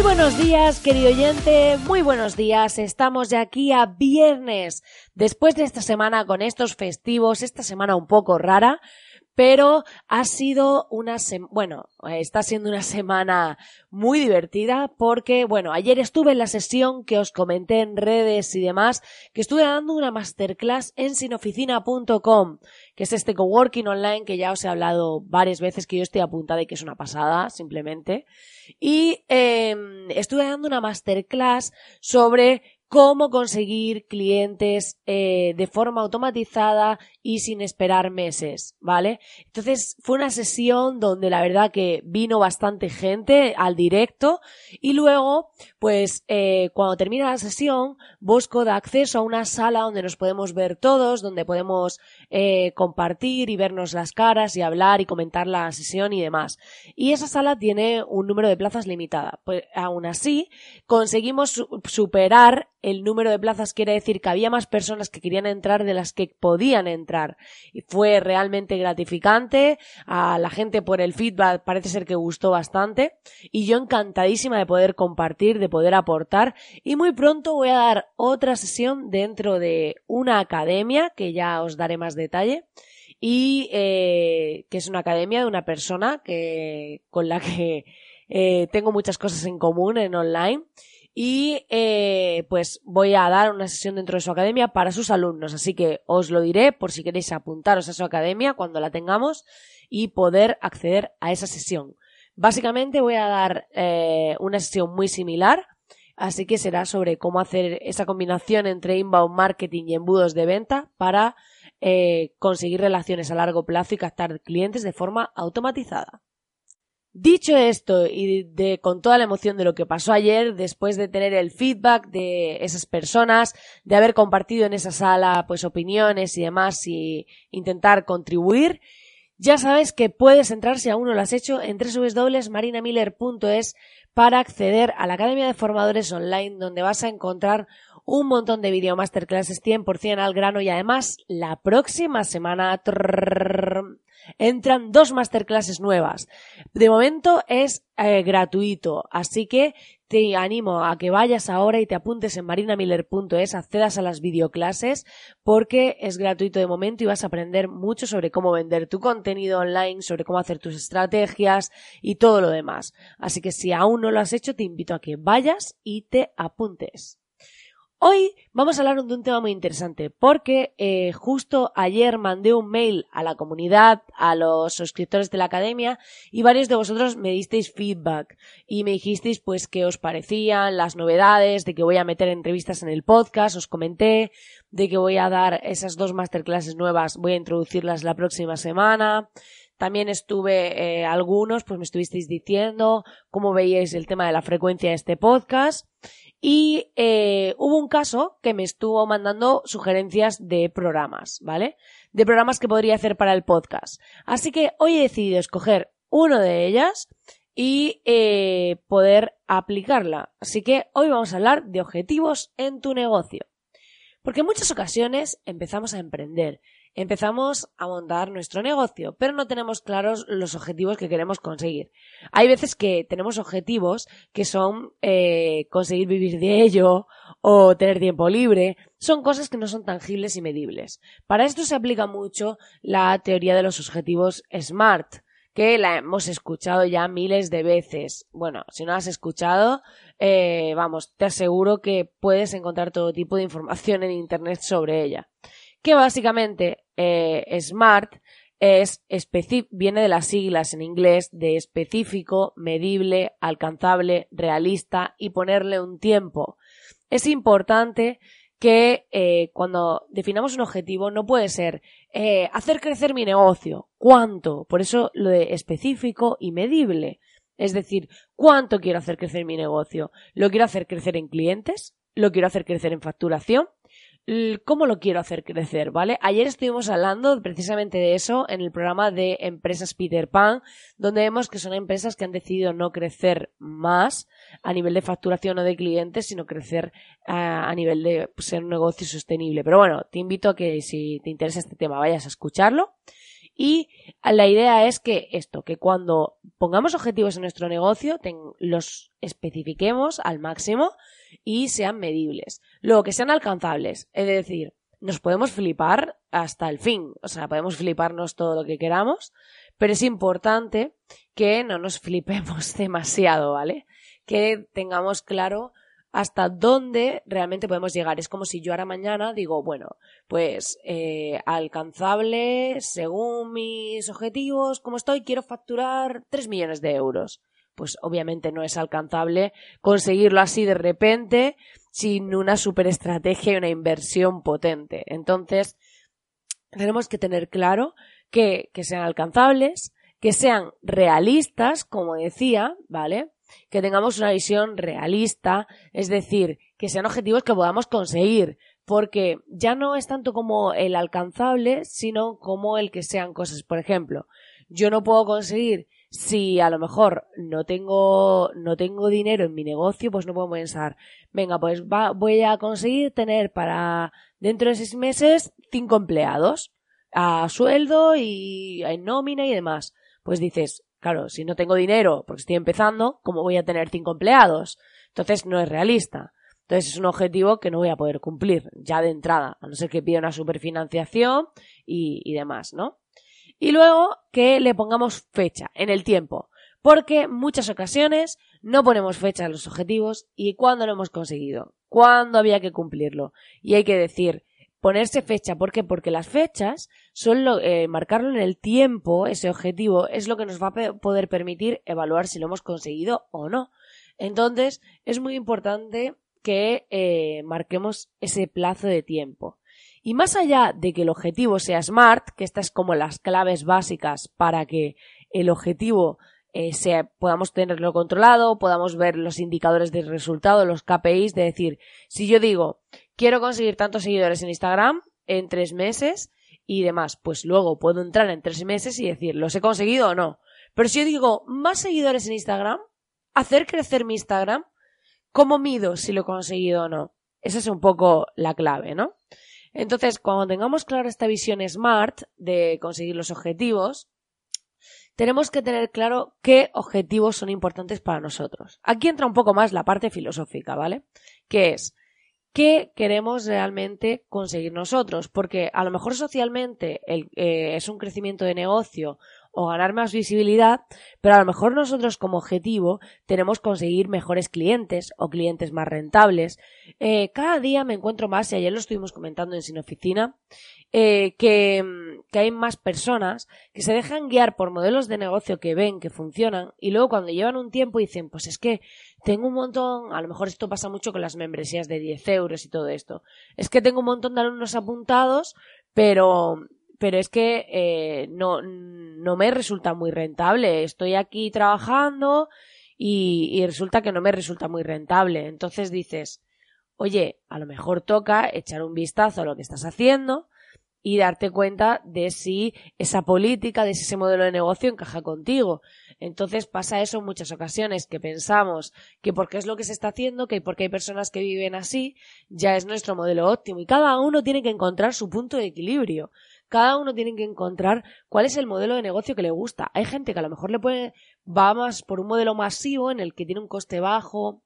Muy buenos días, querido oyente, muy buenos días. Estamos de aquí a viernes, después de esta semana con estos festivos, esta semana un poco rara, pero ha sido una bueno, está siendo una semana muy divertida porque, bueno, ayer estuve en la sesión que os comenté en redes y demás, que estuve dando una masterclass en sinoficina.com, que es este coworking online que ya os he hablado varias veces, que yo estoy apuntada y que es una pasada, simplemente. Y eh, estuve dando una masterclass sobre cómo conseguir clientes eh, de forma automatizada y sin esperar meses, ¿vale? Entonces fue una sesión donde la verdad que vino bastante gente al directo y luego, pues eh, cuando termina la sesión, Bosco da acceso a una sala donde nos podemos ver todos, donde podemos eh, compartir y vernos las caras y hablar y comentar la sesión y demás. Y esa sala tiene un número de plazas limitada. Pues aún así, conseguimos superar el número de plazas quiere decir que había más personas que querían entrar de las que podían entrar. Y fue realmente gratificante. A la gente por el feedback parece ser que gustó bastante. Y yo encantadísima de poder compartir, de poder aportar. Y muy pronto voy a dar otra sesión dentro de una academia, que ya os daré más detalle. Y eh, que es una academia de una persona que, con la que eh, tengo muchas cosas en común en online y eh, pues voy a dar una sesión dentro de su academia para sus alumnos, así que os lo diré por si queréis apuntaros a su academia cuando la tengamos y poder acceder a esa sesión. Básicamente voy a dar eh, una sesión muy similar, así que será sobre cómo hacer esa combinación entre inbound marketing y embudos de venta para eh, conseguir relaciones a largo plazo y captar clientes de forma automatizada. Dicho esto y de, con toda la emoción de lo que pasó ayer, después de tener el feedback de esas personas, de haber compartido en esa sala pues opiniones y demás y intentar contribuir, ya sabes que puedes entrar si aún no lo has hecho en www.marinamiller.es para acceder a la Academia de Formadores Online donde vas a encontrar un montón de video masterclasses 100% al grano y además la próxima semana entran dos masterclasses nuevas. De momento es eh, gratuito, así que te animo a que vayas ahora y te apuntes en marinamiller.es, accedas a las videoclases porque es gratuito de momento y vas a aprender mucho sobre cómo vender tu contenido online, sobre cómo hacer tus estrategias y todo lo demás. Así que si aún no lo has hecho, te invito a que vayas y te apuntes. Hoy vamos a hablar de un tema muy interesante porque eh, justo ayer mandé un mail a la comunidad, a los suscriptores de la academia y varios de vosotros me disteis feedback y me dijisteis pues qué os parecían las novedades, de que voy a meter entrevistas en el podcast, os comenté, de que voy a dar esas dos masterclasses nuevas, voy a introducirlas la próxima semana. También estuve, eh, algunos, pues me estuvisteis diciendo cómo veíais el tema de la frecuencia de este podcast. Y eh, hubo un caso que me estuvo mandando sugerencias de programas, ¿vale? De programas que podría hacer para el podcast. Así que hoy he decidido escoger uno de ellas y eh, poder aplicarla. Así que hoy vamos a hablar de objetivos en tu negocio. Porque en muchas ocasiones empezamos a emprender empezamos a montar nuestro negocio, pero no tenemos claros los objetivos que queremos conseguir. Hay veces que tenemos objetivos que son eh, conseguir vivir de ello o tener tiempo libre. Son cosas que no son tangibles y medibles. Para esto se aplica mucho la teoría de los objetivos SMART que la hemos escuchado ya miles de veces. Bueno, si no has escuchado, eh, vamos, te aseguro que puedes encontrar todo tipo de información en Internet sobre ella que básicamente eh, SMART es viene de las siglas en inglés de específico, medible, alcanzable, realista y ponerle un tiempo. Es importante que eh, cuando definamos un objetivo no puede ser eh, hacer crecer mi negocio. ¿Cuánto? Por eso lo de específico y medible. Es decir, ¿cuánto quiero hacer crecer mi negocio? ¿Lo quiero hacer crecer en clientes? lo quiero hacer crecer en facturación, ¿Cómo lo quiero hacer crecer? ¿Vale? Ayer estuvimos hablando precisamente de eso en el programa de empresas Peter Pan, donde vemos que son empresas que han decidido no crecer más a nivel de facturación o de clientes, sino crecer a, nivel de ser un negocio sostenible. Pero bueno, te invito a que si te interesa este tema vayas a escucharlo. Y la idea es que esto, que cuando pongamos objetivos en nuestro negocio, los especifiquemos al máximo y sean medibles. Luego, que sean alcanzables. Es decir, nos podemos flipar hasta el fin. O sea, podemos fliparnos todo lo que queramos, pero es importante que no nos flipemos demasiado, ¿vale? Que tengamos claro hasta dónde realmente podemos llegar. Es como si yo ahora mañana digo, bueno, pues eh, alcanzable según mis objetivos, como estoy, quiero facturar 3 millones de euros. Pues obviamente no es alcanzable conseguirlo así de repente sin una superestrategia y una inversión potente. Entonces, tenemos que tener claro que, que sean alcanzables, que sean realistas, como decía, ¿vale? Que tengamos una visión realista, es decir, que sean objetivos que podamos conseguir, porque ya no es tanto como el alcanzable, sino como el que sean cosas. Por ejemplo, yo no puedo conseguir si a lo mejor no tengo no tengo dinero en mi negocio, pues no puedo pensar, venga, pues voy a conseguir tener para dentro de seis meses cinco empleados a sueldo y en nómina y demás. Pues dices, Claro, si no tengo dinero porque estoy empezando, ¿cómo voy a tener cinco empleados? Entonces no es realista. Entonces es un objetivo que no voy a poder cumplir ya de entrada, a no ser que pida una superfinanciación y, demás, ¿no? Y luego que le pongamos fecha en el tiempo, porque en muchas ocasiones no ponemos fecha a los objetivos y cuándo lo hemos conseguido, cuándo había que cumplirlo. Y hay que decir, ponerse fecha. ¿Por qué? Porque las fechas son lo, eh, marcarlo en el tiempo, ese objetivo, es lo que nos va a poder permitir evaluar si lo hemos conseguido o no. Entonces, es muy importante que eh, marquemos ese plazo de tiempo. Y más allá de que el objetivo sea SMART, que estas es como las claves básicas para que el objetivo eh, sea, podamos tenerlo controlado, podamos ver los indicadores de resultado, los KPIs, de decir, si yo digo, quiero conseguir tantos seguidores en Instagram en tres meses y demás, pues luego puedo entrar en tres meses y decir, ¿los he conseguido o no? Pero si yo digo más seguidores en Instagram, hacer crecer mi Instagram, ¿cómo mido si lo he conseguido o no? Esa es un poco la clave, ¿no? Entonces, cuando tengamos clara esta visión smart de conseguir los objetivos, tenemos que tener claro qué objetivos son importantes para nosotros. Aquí entra un poco más la parte filosófica, ¿vale? Que es, qué queremos realmente conseguir nosotros, porque a lo mejor socialmente eh, es un crecimiento de negocio o ganar más visibilidad, pero a lo mejor nosotros como objetivo tenemos conseguir mejores clientes o clientes más rentables. Eh, cada día me encuentro más, y ayer lo estuvimos comentando en Sin Oficina, eh, que, que, hay más personas que se dejan guiar por modelos de negocio que ven que funcionan y luego cuando llevan un tiempo dicen, pues es que tengo un montón, a lo mejor esto pasa mucho con las membresías de 10 euros y todo esto, es que tengo un montón de alumnos apuntados, pero pero es que eh, no, no me resulta muy rentable. Estoy aquí trabajando y, y resulta que no me resulta muy rentable. Entonces dices, oye, a lo mejor toca echar un vistazo a lo que estás haciendo y darte cuenta de si esa política, de si ese modelo de negocio encaja contigo. Entonces pasa eso en muchas ocasiones, que pensamos que porque es lo que se está haciendo, que porque hay personas que viven así, ya es nuestro modelo óptimo. Y cada uno tiene que encontrar su punto de equilibrio. Cada uno tiene que encontrar cuál es el modelo de negocio que le gusta. Hay gente que a lo mejor le puede, va más por un modelo masivo en el que tiene un coste bajo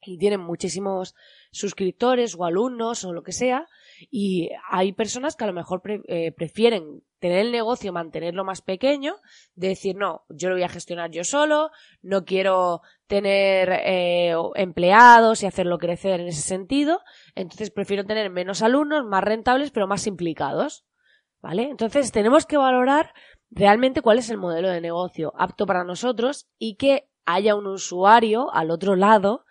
y tienen muchísimos suscriptores o alumnos o lo que sea. Y hay personas que a lo mejor eh, prefieren tener el negocio, mantenerlo más pequeño, de decir, no, yo lo voy a gestionar yo solo, no quiero tener eh, empleados y hacerlo crecer en ese sentido, entonces prefiero tener menos alumnos, más rentables, pero más implicados. ¿Vale? Entonces tenemos que valorar realmente cuál es el modelo de negocio apto para nosotros y que haya un usuario al otro lado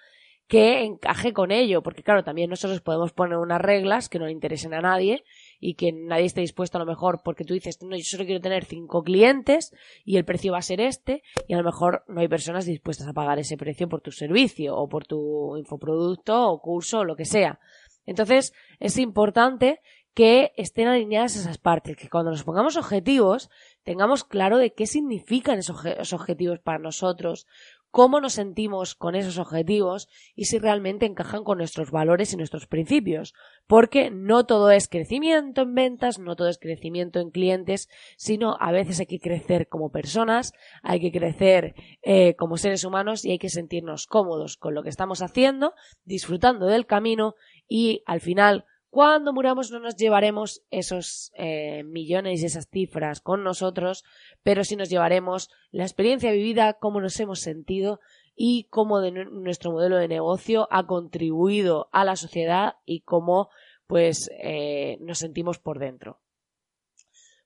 que encaje con ello, porque claro, también nosotros podemos poner unas reglas que no le interesen a nadie y que nadie esté dispuesto a lo mejor porque tú dices, no, yo solo quiero tener cinco clientes y el precio va a ser este y a lo mejor no hay personas dispuestas a pagar ese precio por tu servicio o por tu infoproducto o curso o lo que sea. Entonces, es importante que estén alineadas esas partes, que cuando nos pongamos objetivos tengamos claro de qué significan esos, objetivos para nosotros, cómo nos sentimos con esos objetivos y si realmente encajan con nuestros valores y nuestros principios. Porque no todo es crecimiento en ventas, no todo es crecimiento en clientes, sino a veces hay que crecer como personas, hay que crecer eh, como seres humanos y hay que sentirnos cómodos con lo que estamos haciendo, disfrutando del camino y al final cuando muramos no nos llevaremos esos eh, millones y esas cifras con nosotros, pero sí nos llevaremos la experiencia vivida, cómo nos hemos sentido y cómo nuestro modelo de negocio ha contribuido a la sociedad y cómo pues eh, nos sentimos por dentro.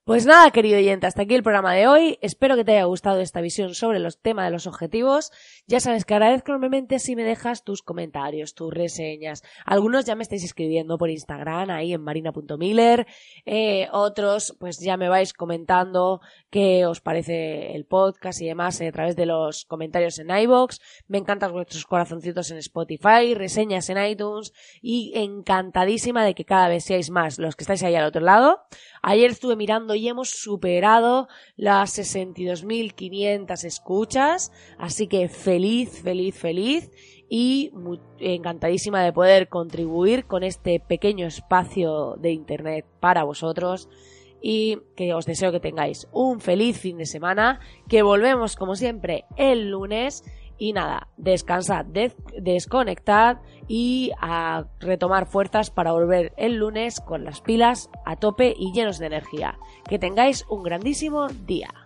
Pues nada, querido oyente, hasta aquí el programa de hoy. Espero que te haya gustado esta visión sobre los temas de los objetivos. Ya sabes que agradezco enormemente si me dejas tus comentarios, tus reseñas. Algunos ya me estáis escribiendo por Instagram, ahí en marina.miller. Eh, otros, pues ya me vais comentando qué os parece el podcast y demás a través de los comentarios en iBox. Me encantan vuestros corazoncitos en Spotify, reseñas en iTunes y encantadísima de que cada vez seáis más los que estáis ahí al otro lado. Ayer estuve mirando y hemos superado las 62.500 escuchas, así que feliz, feliz, feliz y encantadísima de poder contribuir con este pequeño espacio de Internet para vosotros. Y que os deseo que tengáis un feliz fin de semana, que volvemos como siempre el lunes y nada, descansad, desconectad y a retomar fuerzas para volver el lunes con las pilas a tope y llenos de energía. Que tengáis un grandísimo día.